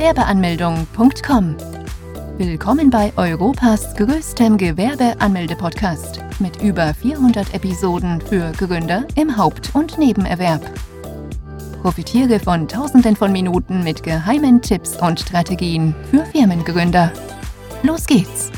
Gewerbeanmeldung.com. Willkommen bei Europas größtem Gewerbeanmelde-Podcast mit über 400 Episoden für Gründer im Haupt- und Nebenerwerb. Profitiere von Tausenden von Minuten mit geheimen Tipps und Strategien für Firmengründer. Los geht's!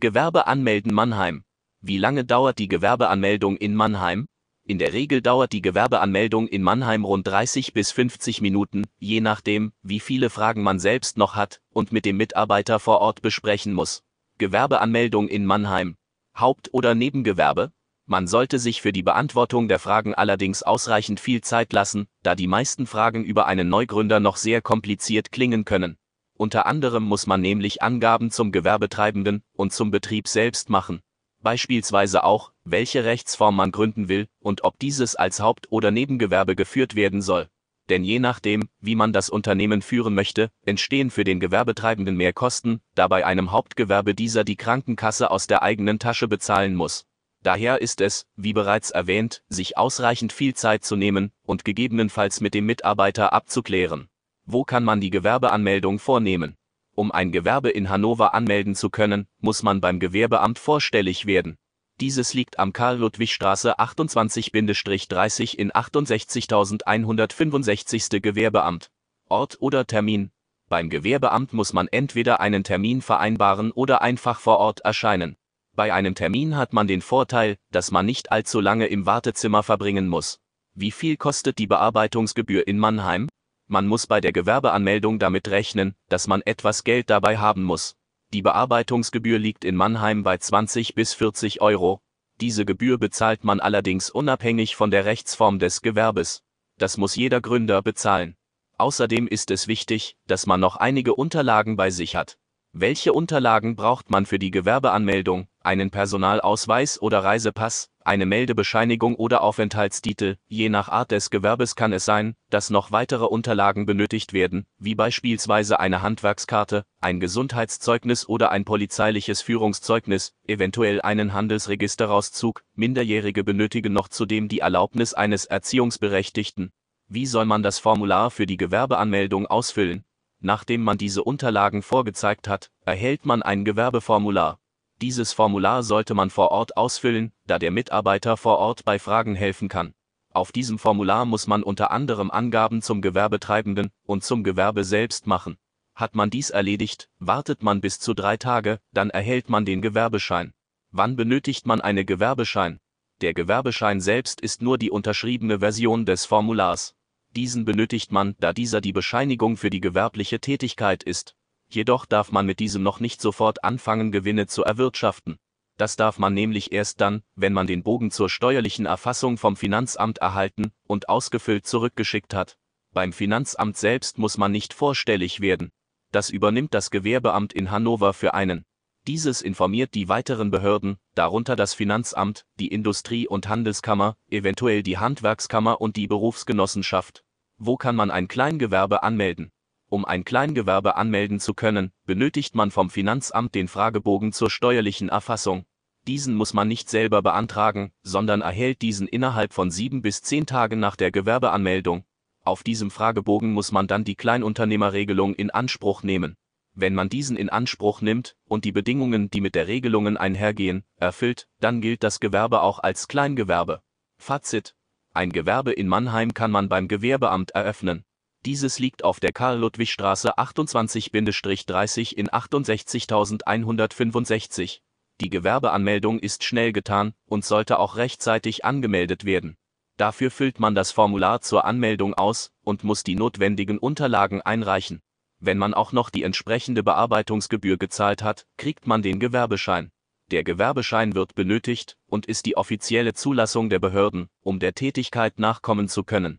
Gewerbe anmelden Mannheim. Wie lange dauert die Gewerbeanmeldung in Mannheim? In der Regel dauert die Gewerbeanmeldung in Mannheim rund 30 bis 50 Minuten, je nachdem, wie viele Fragen man selbst noch hat und mit dem Mitarbeiter vor Ort besprechen muss. Gewerbeanmeldung in Mannheim. Haupt- oder Nebengewerbe? Man sollte sich für die Beantwortung der Fragen allerdings ausreichend viel Zeit lassen, da die meisten Fragen über einen Neugründer noch sehr kompliziert klingen können. Unter anderem muss man nämlich Angaben zum Gewerbetreibenden und zum Betrieb selbst machen. Beispielsweise auch, welche Rechtsform man gründen will und ob dieses als Haupt- oder Nebengewerbe geführt werden soll. Denn je nachdem, wie man das Unternehmen führen möchte, entstehen für den Gewerbetreibenden mehr Kosten, da bei einem Hauptgewerbe dieser die Krankenkasse aus der eigenen Tasche bezahlen muss. Daher ist es, wie bereits erwähnt, sich ausreichend viel Zeit zu nehmen und gegebenenfalls mit dem Mitarbeiter abzuklären. Wo kann man die Gewerbeanmeldung vornehmen? Um ein Gewerbe in Hannover anmelden zu können, muss man beim Gewerbeamt vorstellig werden. Dieses liegt am Karl-Ludwig-Straße 28-30 in 68165. Gewerbeamt. Ort oder Termin. Beim Gewerbeamt muss man entweder einen Termin vereinbaren oder einfach vor Ort erscheinen. Bei einem Termin hat man den Vorteil, dass man nicht allzu lange im Wartezimmer verbringen muss. Wie viel kostet die Bearbeitungsgebühr in Mannheim? Man muss bei der Gewerbeanmeldung damit rechnen, dass man etwas Geld dabei haben muss. Die Bearbeitungsgebühr liegt in Mannheim bei 20 bis 40 Euro. Diese Gebühr bezahlt man allerdings unabhängig von der Rechtsform des Gewerbes. Das muss jeder Gründer bezahlen. Außerdem ist es wichtig, dass man noch einige Unterlagen bei sich hat. Welche Unterlagen braucht man für die Gewerbeanmeldung? Einen Personalausweis oder Reisepass, eine Meldebescheinigung oder Aufenthaltstitel. Je nach Art des Gewerbes kann es sein, dass noch weitere Unterlagen benötigt werden, wie beispielsweise eine Handwerkskarte, ein Gesundheitszeugnis oder ein polizeiliches Führungszeugnis, eventuell einen Handelsregisterauszug. Minderjährige benötigen noch zudem die Erlaubnis eines Erziehungsberechtigten. Wie soll man das Formular für die Gewerbeanmeldung ausfüllen? Nachdem man diese Unterlagen vorgezeigt hat, erhält man ein Gewerbeformular. Dieses Formular sollte man vor Ort ausfüllen, da der Mitarbeiter vor Ort bei Fragen helfen kann. Auf diesem Formular muss man unter anderem Angaben zum Gewerbetreibenden und zum Gewerbe selbst machen. Hat man dies erledigt, wartet man bis zu drei Tage, dann erhält man den Gewerbeschein. Wann benötigt man eine Gewerbeschein? Der Gewerbeschein selbst ist nur die unterschriebene Version des Formulars. Diesen benötigt man, da dieser die Bescheinigung für die gewerbliche Tätigkeit ist. Jedoch darf man mit diesem noch nicht sofort anfangen, Gewinne zu erwirtschaften. Das darf man nämlich erst dann, wenn man den Bogen zur steuerlichen Erfassung vom Finanzamt erhalten und ausgefüllt zurückgeschickt hat. Beim Finanzamt selbst muss man nicht vorstellig werden. Das übernimmt das Gewerbeamt in Hannover für einen. Dieses informiert die weiteren Behörden, darunter das Finanzamt, die Industrie- und Handelskammer, eventuell die Handwerkskammer und die Berufsgenossenschaft. Wo kann man ein Kleingewerbe anmelden? Um ein Kleingewerbe anmelden zu können, benötigt man vom Finanzamt den Fragebogen zur steuerlichen Erfassung. Diesen muss man nicht selber beantragen, sondern erhält diesen innerhalb von sieben bis zehn Tagen nach der Gewerbeanmeldung. Auf diesem Fragebogen muss man dann die Kleinunternehmerregelung in Anspruch nehmen. Wenn man diesen in Anspruch nimmt und die Bedingungen, die mit der Regelungen einhergehen, erfüllt, dann gilt das Gewerbe auch als Kleingewerbe. Fazit ein Gewerbe in Mannheim kann man beim Gewerbeamt eröffnen. Dieses liegt auf der Karl-Ludwig-Straße 28-30 in 68165. Die Gewerbeanmeldung ist schnell getan und sollte auch rechtzeitig angemeldet werden. Dafür füllt man das Formular zur Anmeldung aus und muss die notwendigen Unterlagen einreichen. Wenn man auch noch die entsprechende Bearbeitungsgebühr gezahlt hat, kriegt man den Gewerbeschein. Der Gewerbeschein wird benötigt und ist die offizielle Zulassung der Behörden, um der Tätigkeit nachkommen zu können.